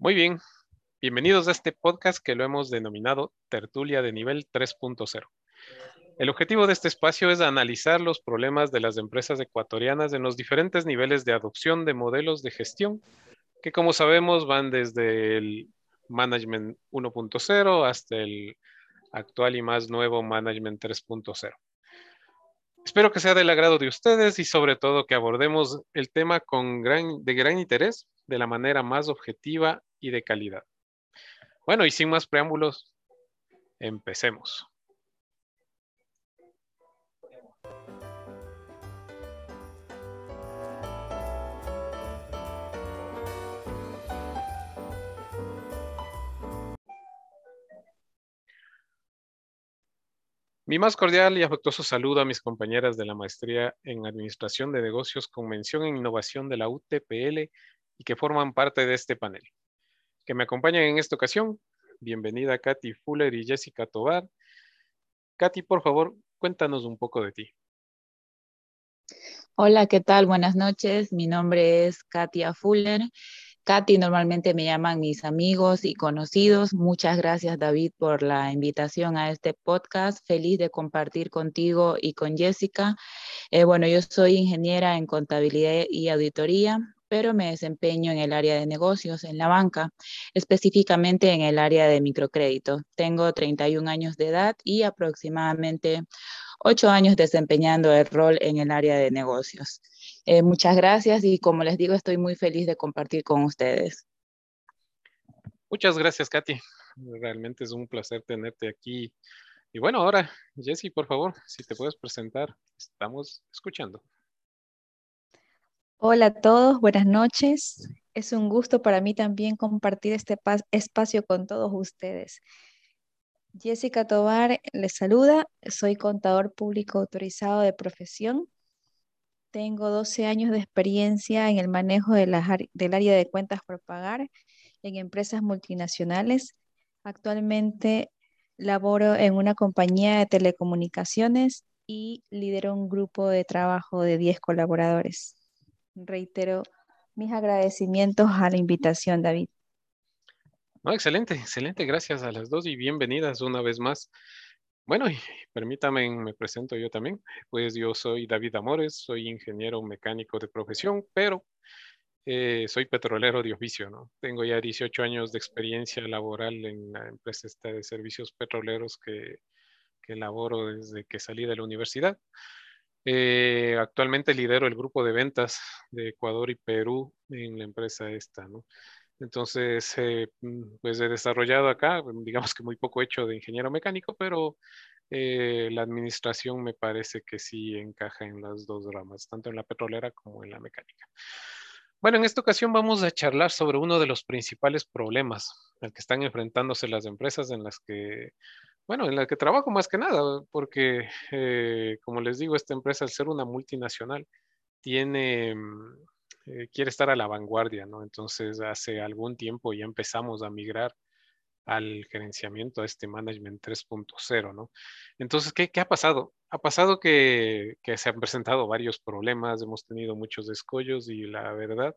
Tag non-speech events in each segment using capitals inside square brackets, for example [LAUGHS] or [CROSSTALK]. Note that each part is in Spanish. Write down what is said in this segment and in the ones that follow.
Muy bien, bienvenidos a este podcast que lo hemos denominado Tertulia de Nivel 3.0. El objetivo de este espacio es analizar los problemas de las empresas ecuatorianas en los diferentes niveles de adopción de modelos de gestión, que como sabemos van desde el Management 1.0 hasta el actual y más nuevo Management 3.0. Espero que sea del agrado de ustedes y sobre todo que abordemos el tema con gran, de gran interés, de la manera más objetiva y de calidad. Bueno, y sin más preámbulos, empecemos. Mi más cordial y afectuoso saludo a mis compañeras de la maestría en Administración de Negocios con mención en Innovación de la UTPL y que forman parte de este panel. Que me acompañan en esta ocasión, bienvenida Katy Fuller y Jessica Tobar. Katy, por favor, cuéntanos un poco de ti. Hola, ¿qué tal? Buenas noches. Mi nombre es Katia Fuller. Katy, normalmente me llaman mis amigos y conocidos. Muchas gracias, David, por la invitación a este podcast. Feliz de compartir contigo y con Jessica. Eh, bueno, yo soy ingeniera en contabilidad y auditoría, pero me desempeño en el área de negocios, en la banca, específicamente en el área de microcrédito. Tengo 31 años de edad y aproximadamente 8 años desempeñando el rol en el área de negocios. Eh, muchas gracias y como les digo, estoy muy feliz de compartir con ustedes. Muchas gracias, Katy. Realmente es un placer tenerte aquí. Y bueno, ahora, Jessy, por favor, si te puedes presentar, estamos escuchando. Hola a todos, buenas noches. Es un gusto para mí también compartir este espacio con todos ustedes. Jessica Tobar les saluda, soy contador público autorizado de profesión tengo 12 años de experiencia en el manejo del área de cuentas por pagar en empresas multinacionales. Actualmente laboro en una compañía de telecomunicaciones y lidero un grupo de trabajo de 10 colaboradores. Reitero mis agradecimientos a la invitación, David. excelente, excelente. Gracias a las dos y bienvenidas una vez más. Bueno, permítame, me presento yo también. Pues yo soy David Amores, soy ingeniero mecánico de profesión, pero eh, soy petrolero de oficio, ¿no? Tengo ya 18 años de experiencia laboral en la empresa de servicios petroleros que, que laboro desde que salí de la universidad. Eh, actualmente lidero el grupo de ventas de Ecuador y Perú en la empresa esta. Entonces, eh, mm, pues he desarrollado acá, [LAUGHS] digamos que muy poco hecho de ingeniero mecánico, pero eh, la administración me parece que sí encaja en las dos ramas, tanto en la petrolera como en la mecánica. Bueno, en esta ocasión vamos a charlar sobre uno de los principales problemas al que están enfrentándose las empresas en las que, bueno, en las que trabajo más que nada, porque, eh, como les digo, esta empresa, al ser una multinacional, tiene mm, eh, quiere estar a la vanguardia, ¿no? Entonces, hace algún tiempo ya empezamos a migrar al gerenciamiento, a este management 3.0, ¿no? Entonces, ¿qué, ha pasado? Ha pasado que, se han presentado varios problemas, hemos tenido muchos descollos y la verdad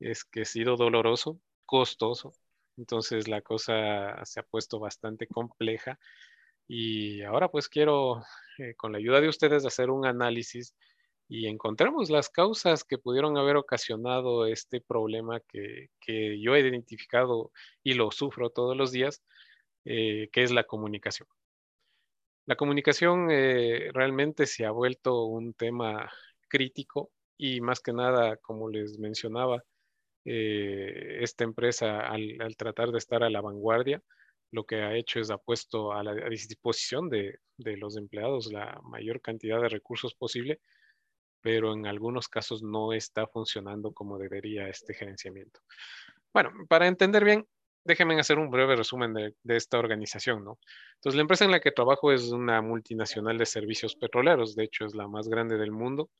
es que ha sido doloroso, costoso. Entonces, la cosa se ha puesto bastante compleja y ahora pues quiero, eh, con la ayuda de ustedes, hacer un análisis y encontramos las causas que pudieron haber ocasionado este problema que, yo he identificado y lo sufro todos los días, eh, que es la comunicación. La comunicación eh, realmente se ha vuelto un tema crítico y más que nada, como les mencionaba, eh, esta empresa al, tratar de estar a la vanguardia, lo que ha hecho es ha puesto a la disposición de, de los empleados la mayor cantidad de recursos posible pero en algunos casos no está funcionando como debería este gerenciamiento. Bueno, para entender bien, déjenme hacer un breve resumen de, esta organización, ¿no? Entonces, la empresa en la que trabajo es una multinacional de servicios petroleros, de hecho es la más grande del mundo.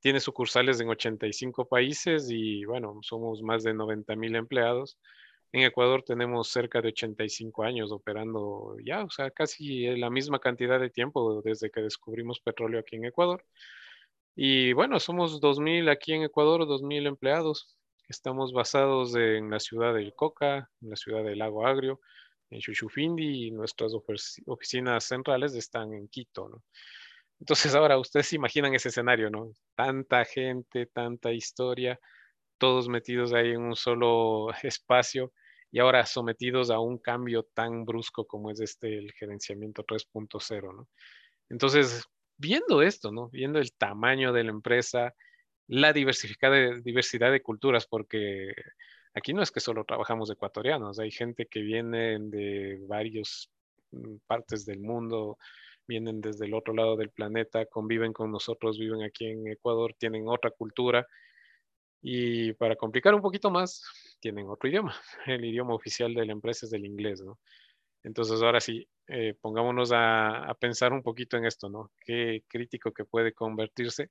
Tiene sucursales en 85 países y, bueno, somos más de 90 mil empleados. En Ecuador tenemos cerca de 85 años operando ya, o sea, casi la misma cantidad de tiempo desde que descubrimos petróleo aquí en Ecuador. Y bueno, somos 2.000 aquí en Ecuador, 2.000 empleados. Estamos basados en la ciudad del Coca, en la ciudad del Lago Agrio, en Chuchufindi y nuestras oficinas centrales están en Quito, ¿no? Entonces ahora ustedes se imaginan ese escenario, ¿no? Tanta gente, tanta historia, todos metidos ahí en un solo espacio y ahora sometidos a un cambio tan brusco como es este, el gerenciamiento 3.0, ¿no? Entonces, viendo esto, ¿no? Viendo el tamaño de la empresa, la diversificada diversidad de culturas, porque aquí no es que solo trabajamos ecuatorianos, hay gente que viene de varias mm, partes del mundo, vienen desde el otro lado del planeta, conviven con nosotros, viven aquí en Ecuador, tienen otra cultura y para complicar un poquito más, tienen otro idioma. [LAUGHS] El idioma oficial de la empresa es el inglés, ¿no? Entonces, ahora sí, eh, pongámonos a, pensar un poquito en esto, ¿no? Qué crítico que puede convertirse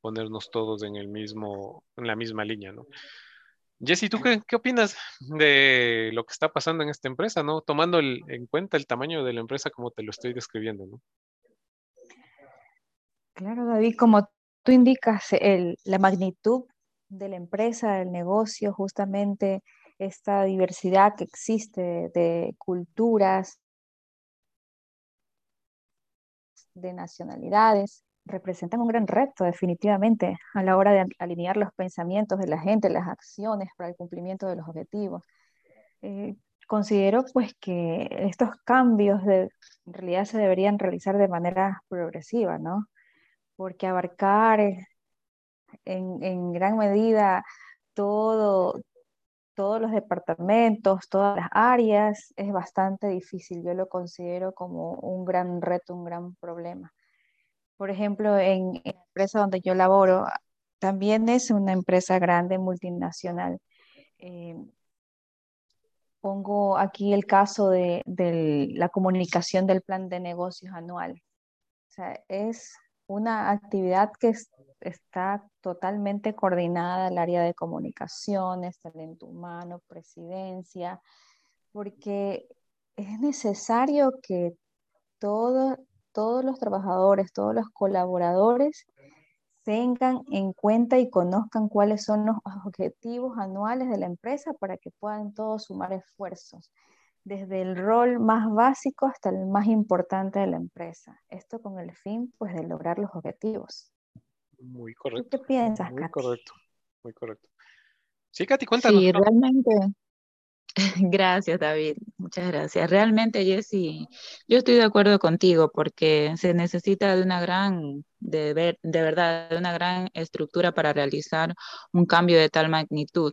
ponernos todos en el mismo, en la misma línea, ¿no? Jesse, ¿tú qué, qué, opinas de lo que está pasando en esta empresa, ¿no? Tomando en cuenta el tamaño de la empresa como te lo estoy describiendo, ¿no? Claro, David, como tú indicas, el, la magnitud de la empresa, del negocio, justamente esta diversidad que existe de culturas, de nacionalidades, representan un gran reto definitivamente a la hora de alinear los pensamientos de la gente, las acciones para el cumplimiento de los objetivos. Eh, considero pues que estos cambios de, en realidad se deberían realizar de manera progresiva, ¿no? Porque abarcar eh, en, gran medida todo, todos los departamentos, todas las áreas, es bastante difícil. Yo lo considero como un gran reto, un gran problema. Por ejemplo, en, la empresa donde yo laboro, también es una empresa grande, multinacional. Eh, pongo aquí el caso de, la comunicación del plan de negocios anual. Es una actividad que está totalmente coordinada el área de comunicaciones, talento humano, presidencia, porque es necesario que todos los trabajadores, todos los colaboradores tengan en cuenta y conozcan cuáles son los objetivos anuales de la empresa para que puedan todos sumar esfuerzos desde el rol más básico hasta el más importante de la empresa. Esto con el fin, pues, de lograr los objetivos. Muy correcto. ¿Qué piensas, Muy correcto, muy correcto. Sí, Katy, cuéntanos. Sí, realmente. [LAUGHS] Gracias, David. Muchas gracias. Realmente, Jessy, yo estoy de acuerdo contigo porque se necesita de una gran, de, ver, de verdad, de una gran estructura para realizar un cambio de tal magnitud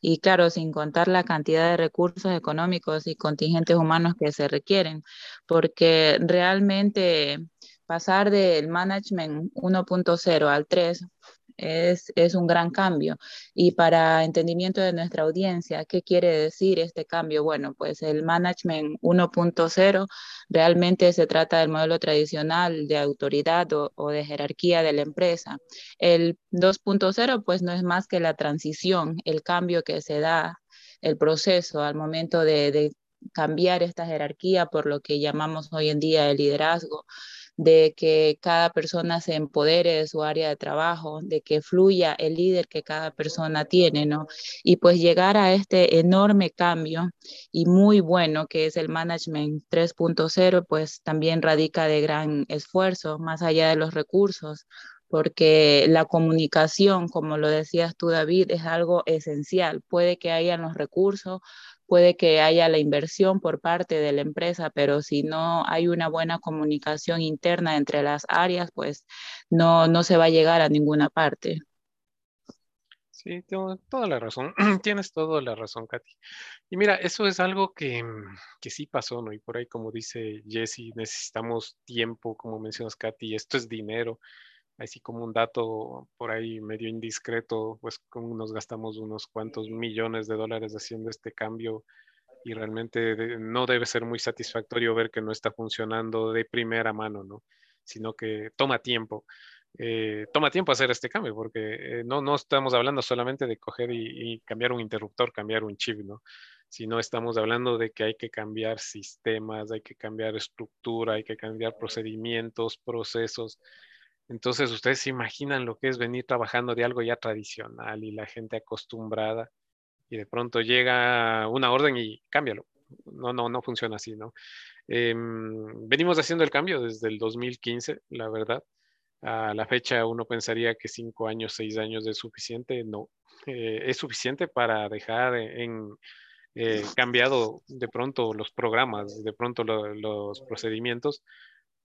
y claro, sin contar la cantidad de recursos económicos y contingentes humanos que se requieren, porque realmente pasar del management 1.0 al 3 es, es, un gran cambio. Y para entendimiento de nuestra audiencia, ¿qué quiere decir este cambio? Bueno, pues el management 1.0 realmente se trata del modelo tradicional de autoridad o, de jerarquía de la empresa. El 2.0 pues no es más que la transición, el cambio que se da, el proceso al momento de, de cambiar esta jerarquía por lo que llamamos hoy en día el liderazgo de que cada persona se empodere de su área de trabajo, de que fluya el líder que cada persona tiene, ¿no? Y pues llegar a este enorme cambio y muy bueno que es el Management 3.0, pues también radica de gran esfuerzo, más allá de los recursos, porque la comunicación, como lo decías tú, David, es algo esencial. Puede que hayan los recursos, puede que haya la inversión por parte de la empresa, pero si no hay una buena comunicación interna entre las áreas, pues no, no se va a llegar a ninguna parte. Sí, tengo toda la razón. [CLEARS THROAT] Tienes toda la razón, Katy. Y mira, eso es algo que, que sí pasó, ¿no? Y por ahí, como dice Jesse, necesitamos tiempo, como mencionas, Katy, esto es dinero así como un dato por ahí medio indiscreto, pues como nos gastamos unos cuantos millones de dólares haciendo este cambio y realmente no debe ser muy satisfactorio ver que no está funcionando de primera mano, ¿no? Sino que toma tiempo. Eh, toma tiempo hacer este cambio, porque eh, no, no estamos hablando solamente de coger y, y, cambiar un interruptor, cambiar un chip, ¿no? Sino estamos hablando de que hay que cambiar sistemas, hay que cambiar estructura, hay que cambiar procedimientos, procesos. Entonces ustedes se imaginan lo que es venir trabajando de algo ya tradicional y la gente acostumbrada y de pronto llega una orden y cámbialo. No, no, no funciona así, ¿no? Em, venimos haciendo el cambio desde el 2015, la verdad. A la fecha uno pensaría que cinco años, seis años es suficiente. No, eh, es suficiente para dejar en eh, cambiado de pronto los programas, de pronto los procedimientos,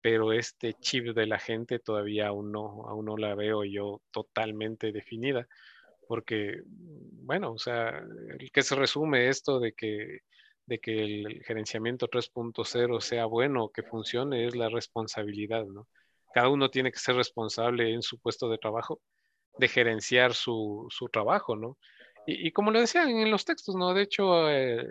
pero este chip de la gente todavía aún no, aún no la veo yo totalmente definida, porque, bueno, o sea, que se resume esto de que, de que el gerenciamiento 3.0 sea bueno, que funcione, es la responsabilidad, ¿no? Cada uno tiene que ser responsable en su puesto de trabajo de gerenciar su, su trabajo, ¿no? Y, y, como lo decían en los textos, ¿no? De hecho, eh,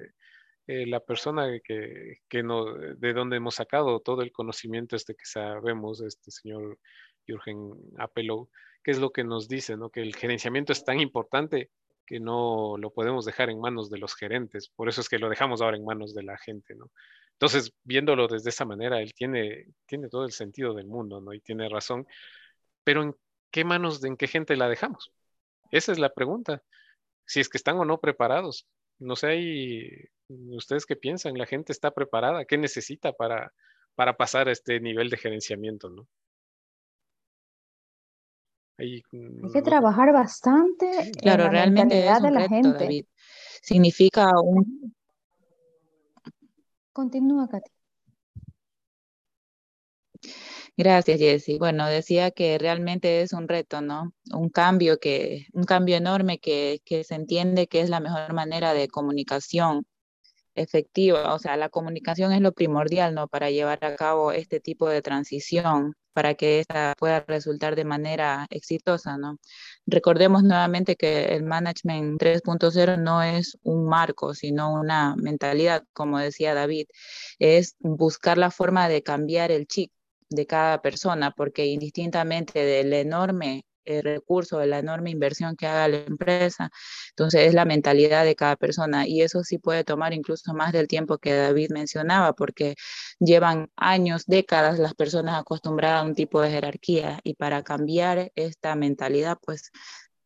eh, la persona que, que no, de donde hemos sacado todo el conocimiento este que sabemos, este señor Jürgen Apelo, que es lo que nos dice, ¿no? Que el gerenciamiento es tan importante que no lo podemos dejar en manos de los gerentes. Por eso es que lo dejamos ahora en manos de la gente, ¿no? Entonces, viéndolo desde esa manera, él tiene, tiene todo el sentido del mundo, ¿no? Y tiene razón. Pero ¿en qué manos, en qué gente la dejamos? Esa es la pregunta. Si es que están o no preparados. No sé, y ustedes qué piensan, la gente está preparada, ¿qué necesita para, para pasar a este nivel de gerenciamiento, ¿no? Hay, mm, que trabajar bastante. Claro, realmente es de la gente. Significa un. Continúa, Katy. Gracias, Jessy. Bueno, decía que realmente es un reto, ¿no? Un cambio que, un cambio enorme que, que se entiende que es la mejor manera de comunicación efectiva. O sea, la comunicación es lo primordial, ¿no? Para llevar a cabo este tipo de transición, para que esta pueda resultar de manera exitosa, ¿no? Recordemos nuevamente que el Management 3.0 no es un marco, sino una mentalidad, como decía David, es buscar la forma de cambiar el chip de cada persona, porque indistintamente del enorme eh, recurso, de la enorme inversión que haga la empresa, entonces es la mentalidad de cada persona. Y eso sí puede tomar incluso más del tiempo que David mencionaba, porque llevan años, décadas las personas acostumbradas a un tipo de jerarquía y para cambiar esta mentalidad, pues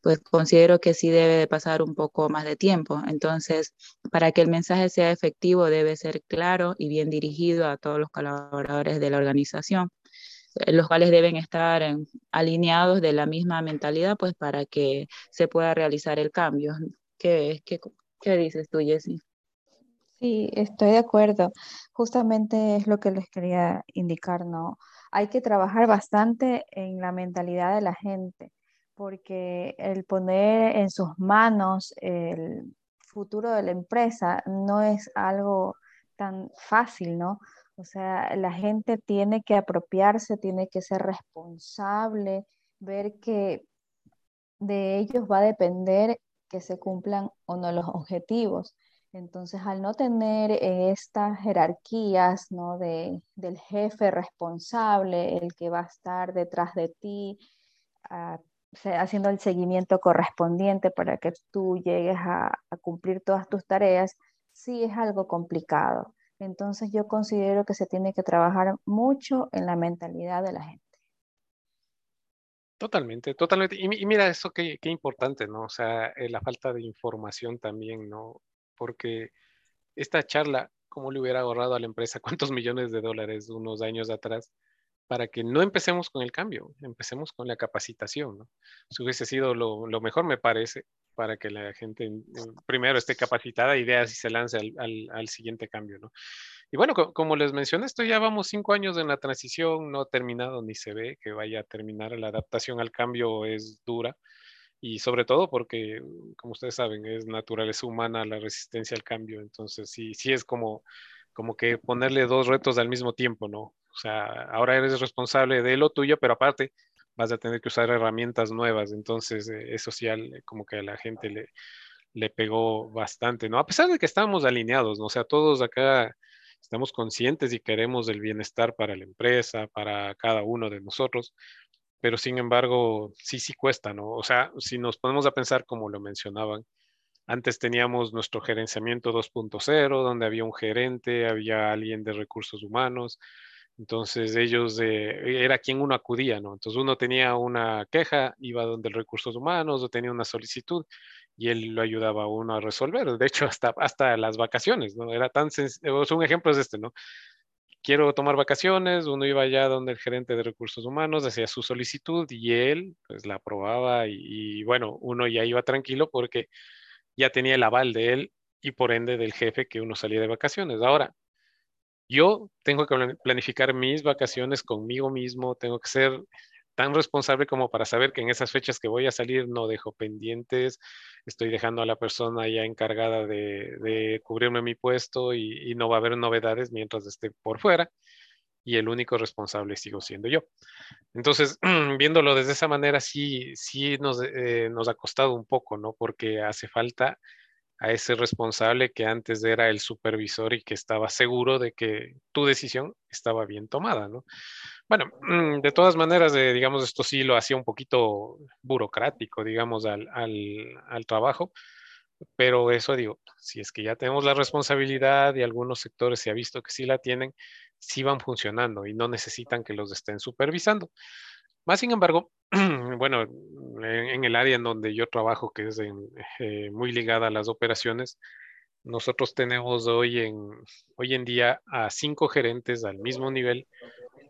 pues considero que sí debe de pasar un poco más de tiempo. Entonces, para que el mensaje sea efectivo, debe ser claro y bien dirigido a todos los colaboradores de la organización, eh, los cuales deben estar alineados de la misma mentalidad, pues para que se pueda realizar el cambio. ¿Qué, qué, qué dices tú, Jessie? Sí, estoy de acuerdo. Justamente es lo que les quería indicar, ¿no? Hay que trabajar bastante en la mentalidad de la gente porque el poner en sus manos el futuro de la empresa no es algo tan fácil, ¿no? O sea, la gente tiene que apropiarse, tiene que ser responsable, ver que de ellos va a depender que se cumplan o no los objetivos. Entonces, al no tener estas jerarquías, ¿no? De, del jefe responsable, el que va a estar detrás de ti, a haciendo el seguimiento correspondiente para que tú llegues a, cumplir todas tus tareas, sí es algo complicado. Entonces yo considero que se tiene que trabajar mucho en la mentalidad de la gente. Totalmente, totalmente. Y, mira, eso qué, qué, importante, ¿no? O sea, eh, la falta de información también, ¿no? Porque esta charla, ¿cómo le hubiera ahorrado a la empresa [LAUGHS] cuántos millones de dólares unos años atrás? Para que no empecemos con el cambio, empecemos con la capacitación. ¿no? Eso hubiese sido lo, mejor, me parece, para que la gente primero esté capacitada y vea si se lance al, siguiente cambio. ¿no? Y bueno, como les mencioné, esto ya vamos cinco años en la transición, no ha terminado ni se ve que vaya a terminar. La adaptación al cambio es dura y sobre todo porque, como ustedes saben, es naturaleza humana la resistencia al cambio. Entonces, sí, sí es como, como que ponerle dos retos al mismo tiempo, ¿no? O sea, ahora eres responsable de lo tuyo, pero aparte vas a tener que usar herramientas nuevas. Entonces, eh, eso sí, como que a la gente le, le pegó bastante, ¿no? A pesar de que estamos alineados, ¿no? O sea, todos acá estamos conscientes y queremos el bienestar para la empresa, para cada uno de nosotros, pero sin embargo, sí, sí cuesta, ¿no? O sea, si nos ponemos a pensar como lo mencionaban, antes teníamos nuestro gerenciamiento 2.0, donde había un gerente, había alguien de recursos humanos, Entonces ellos, eh, era quien uno acudía, ¿no? Entonces uno tenía una queja, iba donde el recursos humanos o tenía una solicitud y él lo ayudaba a uno a resolver. De hecho, hasta, hasta las vacaciones, ¿no? Era tan sencillo, un ejemplo es este, ¿no? Quiero tomar vacaciones, uno iba allá donde el gerente de recursos humanos hacía su solicitud y él pues la aprobaba y, y bueno, uno ya iba tranquilo porque ya tenía el aval de él y por ende del jefe que uno salía de vacaciones. Ahora, yo tengo que planificar mis vacaciones conmigo mismo, tengo que ser tan responsable como para saber que en esas fechas que voy a salir no dejo pendientes, estoy dejando a la persona ya encargada de, cubrirme mi puesto y, no va a haber novedades mientras esté por fuera y el único responsable sigo siendo yo. Entonces, [CLEARS THROAT] viéndolo desde esa manera, sí, sí nos, eh, nos ha costado un poco, ¿no? Porque hace falta a ese responsable que antes era el supervisor y que estaba seguro de que tu decisión estaba bien tomada, ¿no? Bueno, mm, de todas maneras, eh, digamos, esto sí lo hacía un poquito burocrático, digamos, al, al, trabajo, pero eso digo, si es que ya tenemos la responsabilidad y algunos sectores se ha visto que sí la tienen, sí van funcionando y no necesitan que los estén supervisando. Más sin embargo, [CLEARS THROAT] bueno, en, el área en donde yo trabajo, que es eh, muy ligada a las operaciones, nosotros tenemos hoy en, hoy en día a cinco gerentes al mismo nivel.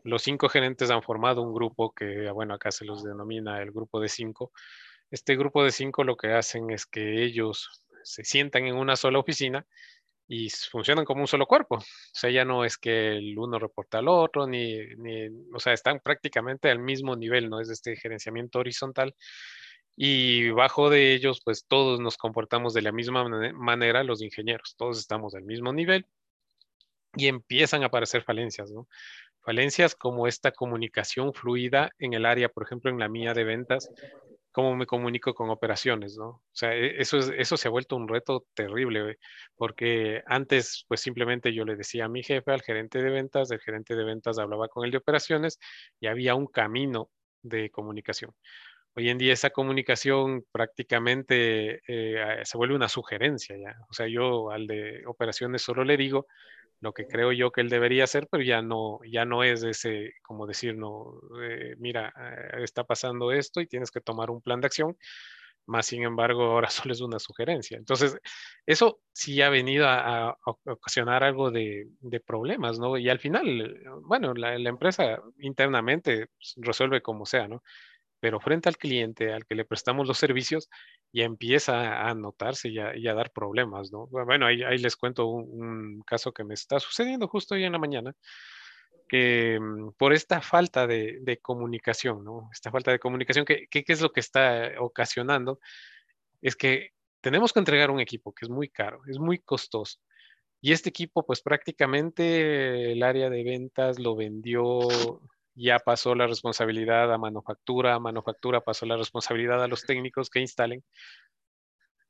Los cinco gerentes han formado un grupo que, bueno, acá se los denomina el grupo de cinco. Este grupo de cinco lo que hacen es que ellos se sientan en una sola oficina y funcionan como un solo cuerpo. O sea, ya no es que el uno reporta al otro, ni, ni, o sea, están prácticamente al mismo nivel, ¿no? Es este gerenciamiento horizontal. Y bajo de ellos, pues todos nos comportamos de la misma manera, los ingenieros, todos estamos al mismo nivel y empiezan a aparecer falencias, ¿no? Falencias como esta comunicación fluida en el área, por ejemplo, en la mía de ventas, cómo me comunico con operaciones, ¿no? O sea, e, eso, es, eso se ha vuelto un reto terrible, porque antes, pues simplemente yo le decía a mi jefe, al gerente de ventas, el gerente de ventas hablaba con el de operaciones y había un camino de comunicación. Hoy en día esa comunicación prácticamente eh, se vuelve una sugerencia ya. O sea, yo al de operaciones solo le digo, lo que creo yo que él debería hacer, pero ya no, ya no es ese, como decir, no, eh, mira, eh, está pasando esto y tienes que tomar un plan de acción, más sin embargo ahora [LAUGHS] solo es una sugerencia. Entonces, eso sí ha venido a, ocasionar algo de, problemas, ¿no? Y al final, bueno, la, la empresa internamente pues, resuelve como sea, ¿no? Pero frente al cliente al que le prestamos los servicios, ya empieza a notarse y a, dar problemas, ¿no? Bueno, ahí, les cuento un, caso que me está sucediendo justo hoy en la mañana, que mm, por esta falta de, comunicación, ¿no? Esta falta de comunicación, ¿qué, ¿qué, es lo que está ocasionando? Es que tenemos que entregar un equipo que es muy caro, es muy costoso. Y este equipo, pues prácticamente el área de ventas lo vendió ya pasó la responsabilidad a manufactura, manufactura pasó la responsabilidad a los técnicos que instalen,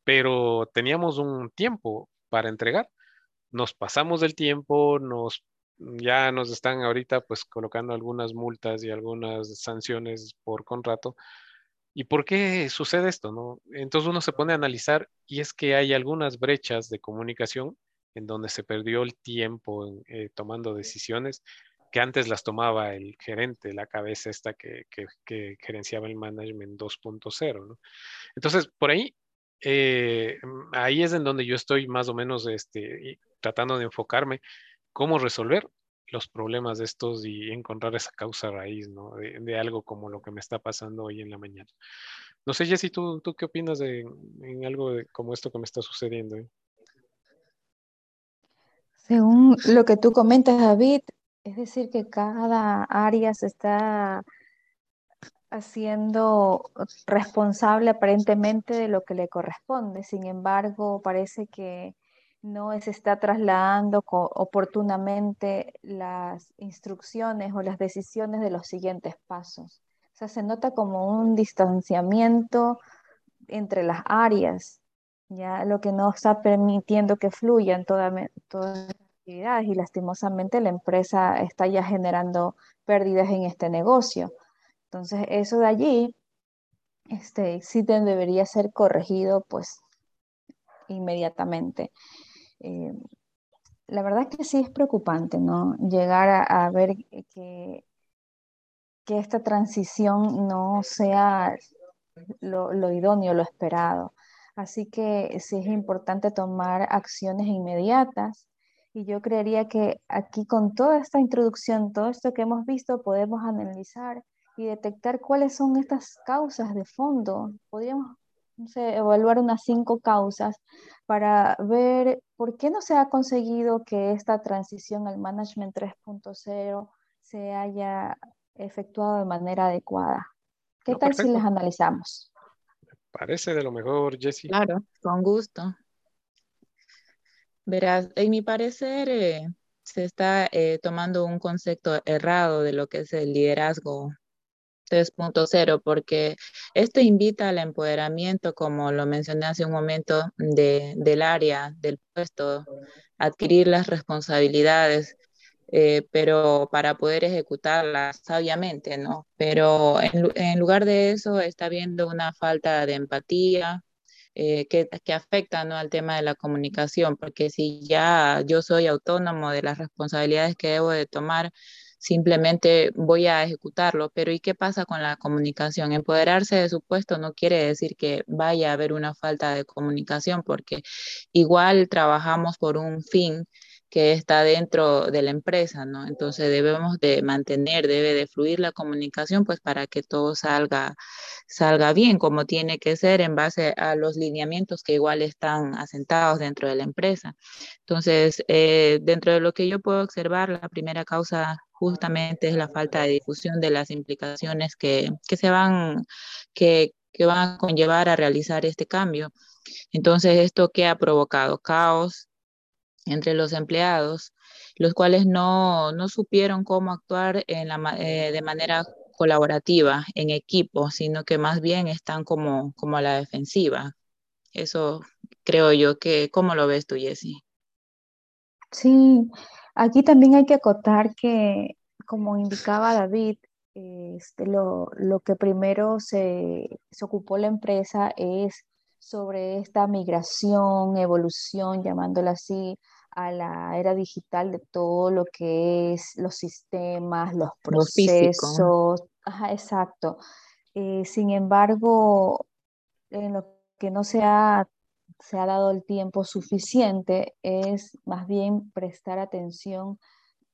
pero teníamos un tiempo para entregar. Nos pasamos del tiempo, nos ya nos están ahorita pues colocando algunas multas y algunas sanciones por contrato. ¿Y por qué sucede esto? No? Entonces uno se pone a analizar y es que hay algunas brechas de comunicación en donde se perdió el tiempo eh, tomando decisiones que antes las tomaba el gerente, la cabeza esta que, que, gerenciaba el management 2.0, ¿no? Entonces, por ahí, eh, ahí es en donde yo estoy más o menos este, tratando de enfocarme cómo resolver los problemas de estos y encontrar esa causa raíz, ¿no? De, algo como lo que me está pasando hoy en la mañana. No sé, Jessy, ¿tú, tú qué opinas de en algo como esto que me está sucediendo? Eh? Según lo que tú comentas, David, es decir, que cada área se está haciendo responsable aparentemente de lo que le corresponde. Sin embargo, parece que no se está trasladando oportunamente las instrucciones o las decisiones de los siguientes pasos. O sea, se nota como un distanciamiento entre las áreas, ya lo que no está permitiendo que fluyan todas toda y lastimosamente la empresa está ya generando pérdidas en este negocio. Entonces, eso de allí este, sí debería ser corregido pues inmediatamente. Eh, la verdad que sí es preocupante, ¿no? Llegar a, ver que, que, esta transición no sea lo, idóneo, lo esperado. Así que sí es importante tomar acciones inmediatas. Y yo creería que aquí con toda esta introducción, todo esto que hemos visto, podemos analizar y detectar cuáles son estas causas de fondo. Podríamos evaluar unas cinco causas para ver por qué no se ha conseguido que esta transición al Management 3.0 se haya efectuado de manera adecuada. ¿Qué tal si las analizamos? Parece de lo mejor, Jessie. Claro, con gusto. Verás, en mi parecer eh, se está eh, tomando un concepto errado de lo que es el liderazgo 3.0, porque esto invita al empoderamiento, como lo mencioné hace un momento, de, del área, del puesto, adquirir las responsabilidades, eh, pero para poder ejecutarlas sabiamente, ¿no? Pero en, en, lugar de eso está habiendo una falta de empatía. Eh, que, que afecta ¿no? al tema de la comunicación, porque si ya yo soy autónomo de las responsabilidades que debo de tomar, simplemente voy a ejecutarlo. Pero ¿y qué pasa con la comunicación? Empoderarse de su puesto no quiere decir que vaya a haber una falta de comunicación, porque igual trabajamos por un fin que está dentro de la empresa, ¿no? Entonces debemos de mantener, debe de fluir la comunicación, pues para que todo salga, salga bien como tiene que ser en base a los lineamientos que igual están asentados dentro de la empresa. Entonces, eh, dentro de lo que yo puedo observar, la primera causa justamente es la falta de difusión de las implicaciones que, que se van, que, que van a conllevar a realizar este cambio. Entonces, ¿esto qué ha provocado? Caos, entre los empleados, los cuales no, no supieron cómo actuar en la, eh, de manera colaborativa, en equipo, sino que más bien están como, como a la defensiva. Eso creo yo que, ¿cómo lo ves tú, Jessie? Sí, aquí también hay que acotar que, como indicaba David, este, lo, lo, que primero se, se ocupó la empresa es sobre esta migración, evolución, llamándola así, a la era digital de todo lo que es los sistemas, los procesos. Ajá, exacto. Eh, sin embargo, en lo que no se ha, se ha dado el tiempo suficiente es más bien prestar atención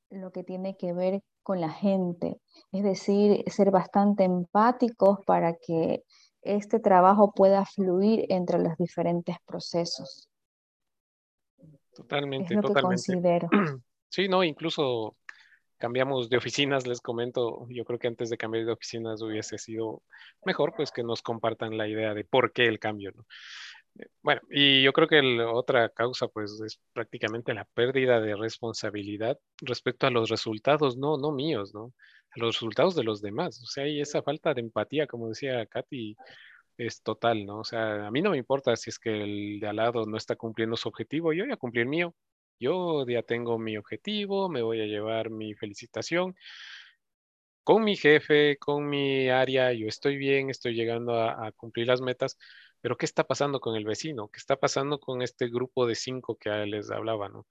lo que tiene que ver con la gente, es decir, ser bastante empáticos para que este trabajo pueda fluir entre los diferentes procesos. Totalmente, totalmente. [CLEARS THROAT] Sí, no, incluso cambiamos de oficinas, les comento, yo creo que antes de cambiar de oficinas hubiese sido mejor pues que nos compartan la idea de por qué el cambio, ¿no? Eh, bueno, y yo creo que la otra causa pues es prácticamente la pérdida de responsabilidad respecto a los resultados, no, no míos, ¿no? A los resultados de los demás. O sea, hay esa falta de empatía, como decía Katy, es total, ¿no? O sea, a mí no me importa si es que el de al lado no está cumpliendo su objetivo, yo voy a cumplir mío. Yo ya tengo mi objetivo, me voy a llevar mi felicitación con mi jefe, con mi área, yo estoy bien, estoy llegando a, cumplir las metas, pero ¿qué está pasando con el vecino? ¿Qué está pasando con este grupo de cinco que les hablaba, ¿no?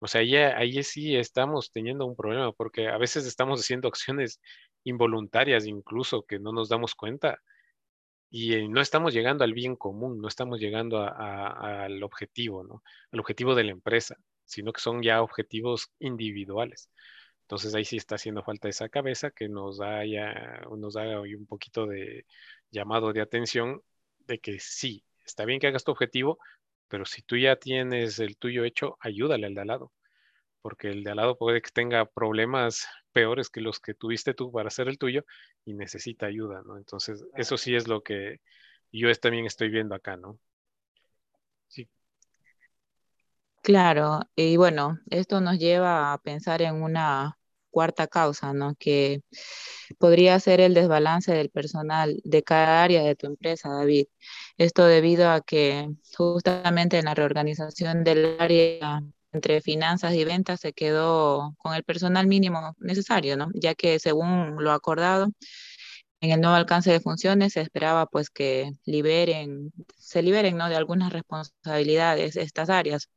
O sea, ahí, ahí sí estamos teniendo un problema porque a veces estamos haciendo [LAUGHS] acciones involuntarias incluso que no nos damos cuenta y no estamos llegando al bien común, no estamos llegando al objetivo, ¿no? Al objetivo de la empresa, sino que son ya objetivos individuales. Entonces ahí sí está haciendo falta esa cabeza que nos haya, nos haga hoy un poquito de llamado de atención de que sí, está bien que hagas tu objetivo, pero si tú ya tienes el tuyo hecho, ayúdale al de al lado, porque el de al lado puede que tenga problemas peores que los que tuviste tú para hacer el tuyo y necesita ayuda, ¿no? Entonces, eso sí es lo que yo también estoy viendo acá, ¿no? Sí. Claro, y bueno, esto nos lleva a pensar en una cuarta causa, ¿no? Que podría ser el desbalance del personal de cada área de tu empresa, David. Esto debido a que justamente en la reorganización del área entre finanzas y ventas se quedó con el personal mínimo necesario, ¿no? Ya que según lo acordado el nuevo alcance de funciones se esperaba pues que liberen, se liberen ¿no? de algunas responsabilidades estas áreas,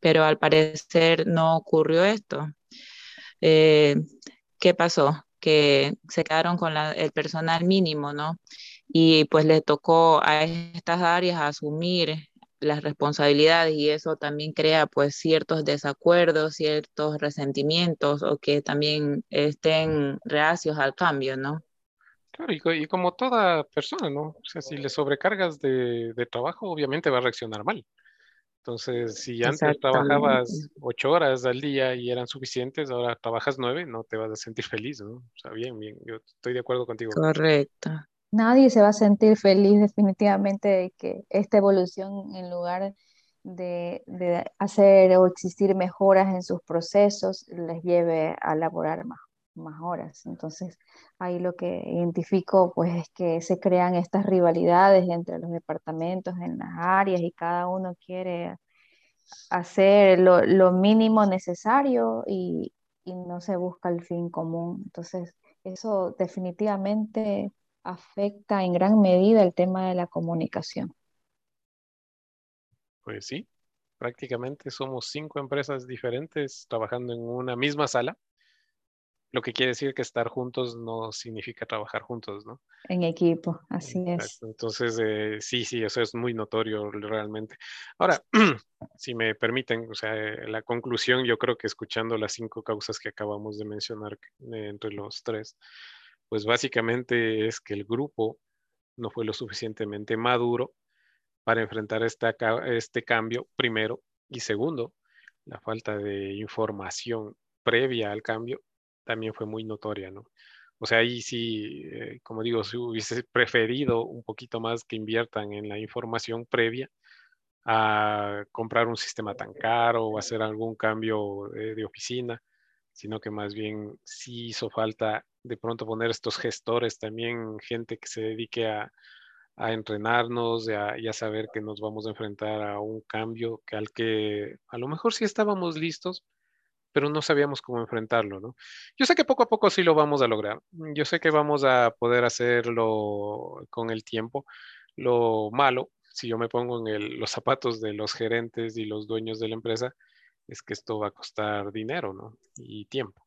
pero al parecer no ocurrió esto. Eh, ¿Qué pasó? Que se quedaron con el personal mínimo, ¿no? Y pues le tocó a estas áreas asumir las responsabilidades y eso también crea pues ciertos desacuerdos, ciertos resentimientos o que también estén reacios al cambio, ¿no? Claro, y, como toda persona, ¿no? O sea, si le sobrecargas de, trabajo, obviamente va a reaccionar mal. Entonces, si antes trabajabas ocho horas al día y eran suficientes, ahora trabajas nueve, no te vas a sentir feliz, ¿no? O sea, bien, bien, yo estoy de acuerdo contigo. Correcto. Nadie se va a sentir feliz definitivamente de que esta evolución, en lugar de, hacer o existir mejoras en sus procesos, les lleve a laborar más más horas. Entonces, ahí lo que identifico pues es que se crean estas rivalidades entre los departamentos en las áreas y cada uno quiere hacer lo, mínimo necesario y, y, no se busca el fin común. Entonces, eso definitivamente afecta en gran medida el tema de la comunicación. Pues sí, prácticamente somos cinco empresas diferentes trabajando en una misma sala lo que quiere decir que estar juntos no significa trabajar juntos, ¿no? En equipo, así es. Entonces, eh, sí, sí, eso es muy notorio realmente. Ahora, [CLEARS THROAT] si me permiten, o sea, la conclusión, yo creo que escuchando las cinco causas que acabamos de mencionar eh, entre los tres, pues básicamente es que el grupo no fue lo suficientemente maduro para enfrentar esta, este cambio, primero, y segundo, la falta de información previa al cambio también fue muy notoria, ¿no? O sea, ahí sí, eh, como digo, si hubiese preferido un poquito más que inviertan en la información previa a comprar un sistema tan caro o hacer algún cambio de, oficina, sino que más bien sí hizo falta de pronto poner estos gestores también, gente que se dedique a, entrenarnos y a, saber que nos vamos a enfrentar a un cambio que al que a lo mejor sí estábamos listos, pero no sabíamos cómo enfrentarlo, ¿no? Yo sé que poco a poco sí lo vamos a lograr. Yo sé que vamos a poder hacerlo con el tiempo. Lo malo, si yo me pongo en los zapatos de los gerentes y los dueños de la empresa, es que esto va a costar dinero, ¿no? Y tiempo.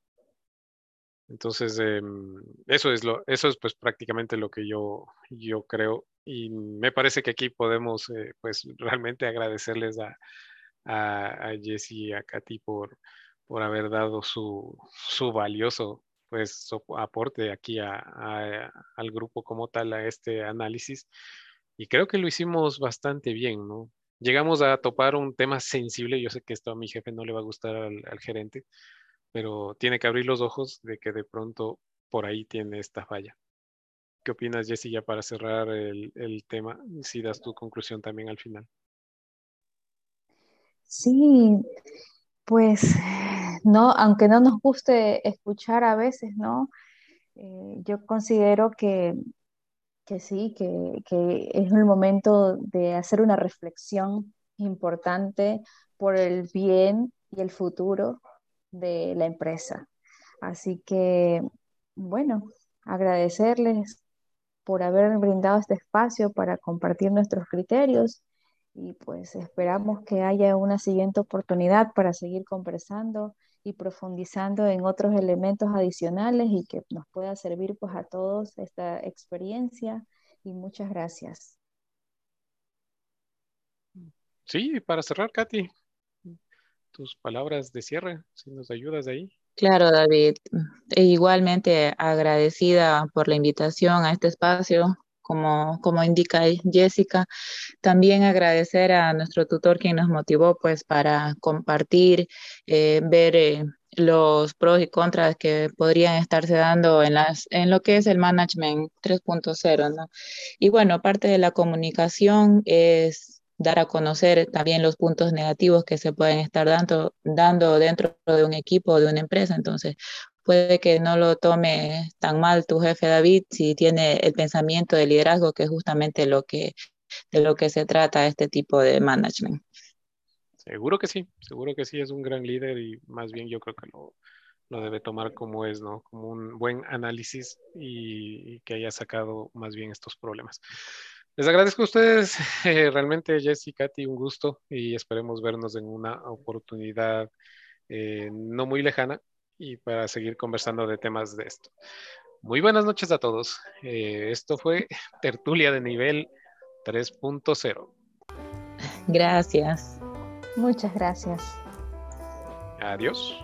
Entonces, em, eso es lo, eso es pues prácticamente lo que yo, yo creo. Y me parece que aquí podemos eh, pues realmente agradecerles a, a, Jesse y a Katy por, por haber dado su, su valioso pues, aporte aquí a, al grupo como tal, a este análisis. Y creo que lo hicimos bastante bien, ¿no? Llegamos a topar un tema sensible, yo sé que esto a mi jefe no le va a gustar al, gerente, pero tiene que abrir los ojos de que de pronto por ahí tiene esta falla. ¿Qué opinas, Jessy, ya para cerrar el, el tema? Si das tu conclusión también al final. Sí, pues no, aunque no nos guste escuchar a veces, ¿no? Eh, yo considero que, sí, que, es el momento de hacer una reflexión importante por el bien y el futuro de la empresa. Así que, bueno, agradecerles por haber brindado este espacio para compartir nuestros criterios y pues esperamos que haya una siguiente oportunidad para seguir conversando y profundizando en otros elementos adicionales y que nos pueda servir pues a todos esta experiencia y muchas gracias. Sí, para cerrar, Katy, tus palabras de cierre, si nos ayudas ahí. Claro, David. E igualmente agradecida por la invitación a este espacio como, como indica Jessica. También agradecer a nuestro tutor quien nos motivó pues para compartir, eh, ver eh, los pros y contras que podrían estarse dando en, las, en lo que es el management 3.0. ¿no? Y bueno, parte de la comunicación es dar a conocer también los puntos negativos que se pueden estar dando, dando dentro de un equipo, de una empresa. Entonces, puede que no lo tome tan mal tu jefe David si tiene el pensamiento de liderazgo, que es justamente lo que, de lo que se trata este tipo de management. Seguro que sí, seguro que sí, es un gran líder y más bien yo creo que lo, lo debe tomar como es, ¿no? Como un buen análisis y, que haya sacado más bien estos problemas. Les agradezco a ustedes, [LAUGHS] realmente Jessy, Katy, un gusto y esperemos vernos en una oportunidad eh, no muy lejana y para seguir conversando de temas de esto. Muy buenas noches a todos. Eh, esto fue [LAUGHS] Tertulia de Nivel 3.0. Gracias. Muchas gracias. Adiós.